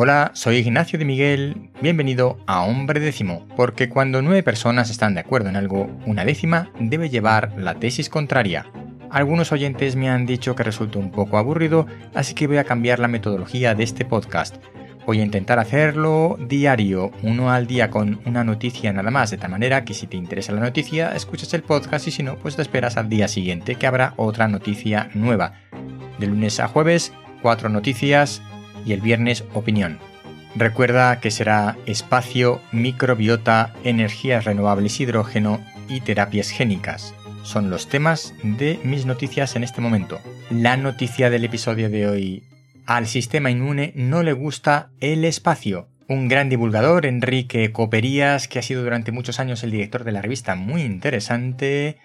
Hola, soy Ignacio de Miguel, bienvenido a Hombre Décimo, porque cuando nueve personas están de acuerdo en algo, una décima debe llevar la tesis contraria. Algunos oyentes me han dicho que resulta un poco aburrido, así que voy a cambiar la metodología de este podcast. Voy a intentar hacerlo diario, uno al día con una noticia nada más, de tal manera que si te interesa la noticia, escuchas el podcast y si no, pues te esperas al día siguiente que habrá otra noticia nueva. De lunes a jueves, cuatro noticias y el viernes opinión. Recuerda que será espacio, microbiota, energías renovables, hidrógeno y terapias génicas. Son los temas de mis noticias en este momento. La noticia del episodio de hoy al sistema inmune no le gusta el espacio. Un gran divulgador, Enrique Coperías, que ha sido durante muchos años el director de la revista Muy Interesante,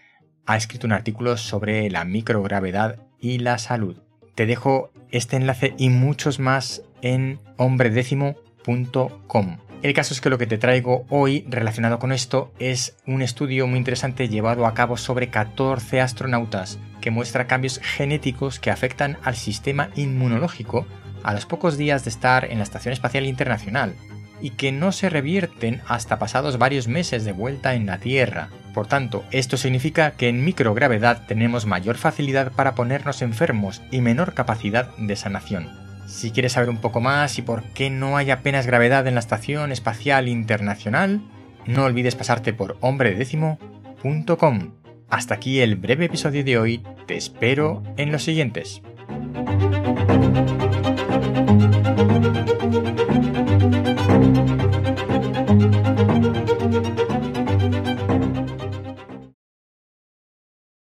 ha escrito un artículo sobre la microgravedad y la salud. Te dejo este enlace y muchos más en hombredécimo.com. El caso es que lo que te traigo hoy relacionado con esto es un estudio muy interesante llevado a cabo sobre 14 astronautas que muestra cambios genéticos que afectan al sistema inmunológico a los pocos días de estar en la Estación Espacial Internacional y que no se revierten hasta pasados varios meses de vuelta en la Tierra. Por tanto, esto significa que en microgravedad tenemos mayor facilidad para ponernos enfermos y menor capacidad de sanación. Si quieres saber un poco más y por qué no hay apenas gravedad en la Estación Espacial Internacional, no olvides pasarte por hombredécimo.com. Hasta aquí el breve episodio de hoy, te espero en los siguientes.